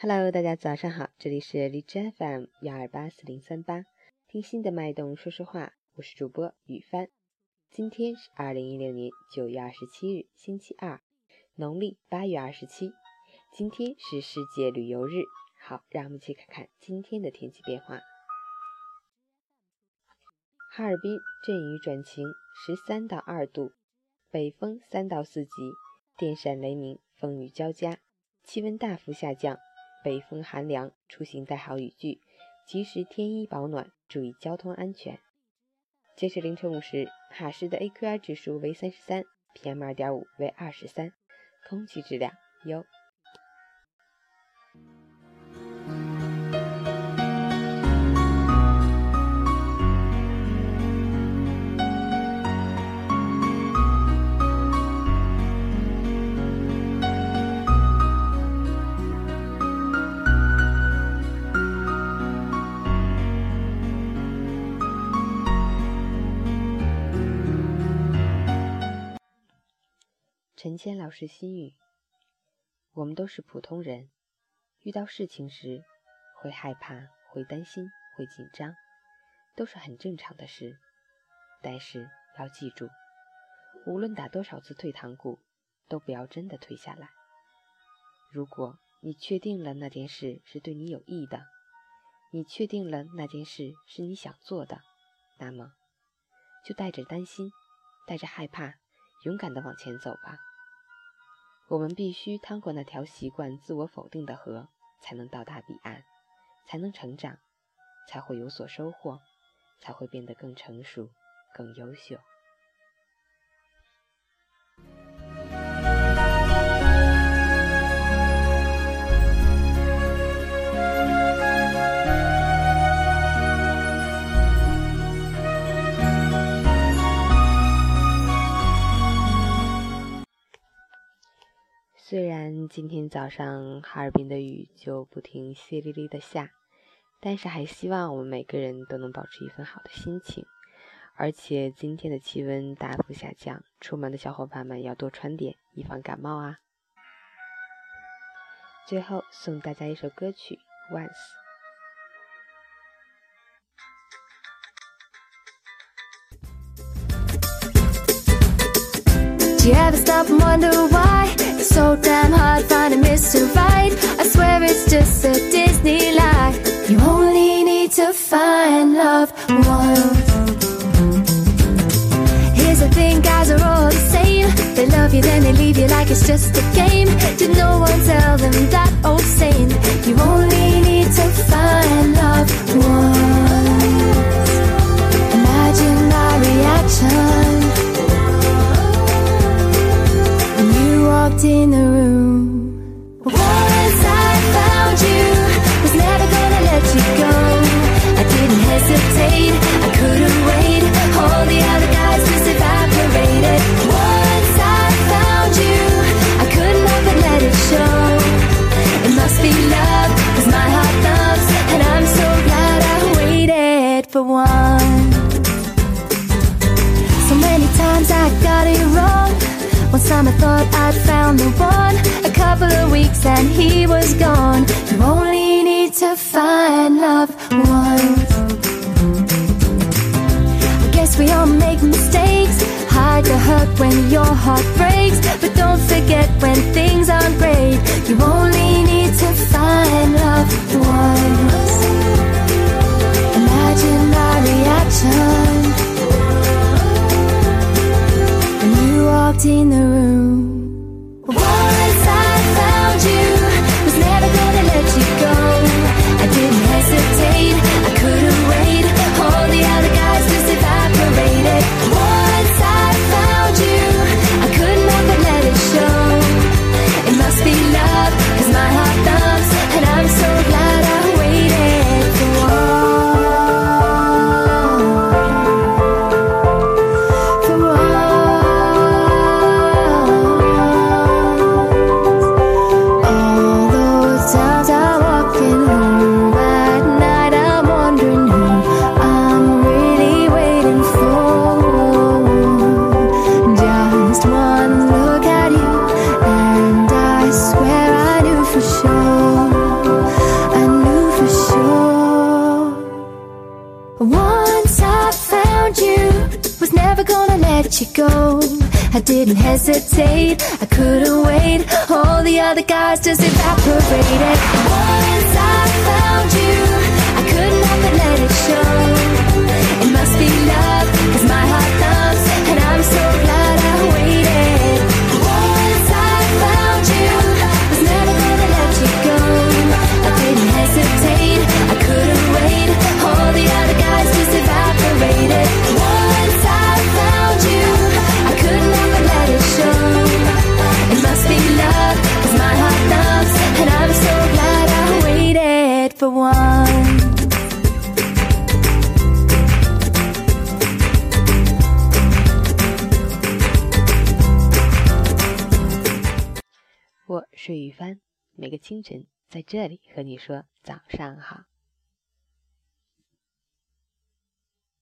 Hello，大家早上好，这里是荔枝 FM 幺二八四零三八，听心的脉动说说话，我是主播雨帆。今天是二零一六年九月二十七日，星期二，农历八月二十七。今天是世界旅游日。好，让我们一起看看今天的天气变化。哈尔滨阵雨转晴，十三到二度，北风三到四级，电闪雷鸣，风雨交加，气温大幅下降。北风寒凉，出行带好雨具，及时添衣保暖，注意交通安全。截至凌晨五时，哈市的 AQI 指数为三十三，PM 二点五为二十三，空气质量优。陈谦老师心语：我们都是普通人，遇到事情时会害怕、会担心、会紧张，都是很正常的事。但是要记住，无论打多少次退堂鼓，都不要真的退下来。如果你确定了那件事是对你有益的，你确定了那件事是你想做的，那么就带着担心、带着害怕，勇敢的往前走吧。我们必须趟过那条习惯自我否定的河，才能到达彼岸，才能成长，才会有所收获，才会变得更成熟、更优秀。虽然今天早上哈尔滨的雨就不停淅沥沥的下，但是还希望我们每个人都能保持一份好的心情。而且今天的气温大幅下降，出门的小伙伴们要多穿点，以防感冒啊。最后送大家一首歌曲《Once》。You ever stop and wonder why it's so damn hard finding Mr. Right? I swear it's just a Disney lie. You only need to find love once. Here's the thing, guys are all the same. They love you, then they leave you like it's just a game. Did no one tell in the room. Once I found you, was never gonna let you go. I didn't hesitate, I couldn't wait. All the other guys just evaporated. Once I found you, I couldn't help but let it show. It must be love, cause my heart and I'm so glad I waited for one. I thought I'd found the one. A couple of weeks and he was gone. You only need to find love once. I guess we all make mistakes. Hard to hurt when your heart breaks. But don't forget when things aren't great. You only need to find love once. Imagine my reaction in the room. Let you go. I didn't hesitate, I couldn't wait. All the other guys just evaporated. Once I found you, I couldn't help it for one. 我是雨帆，每个清晨在这里和你说早上好。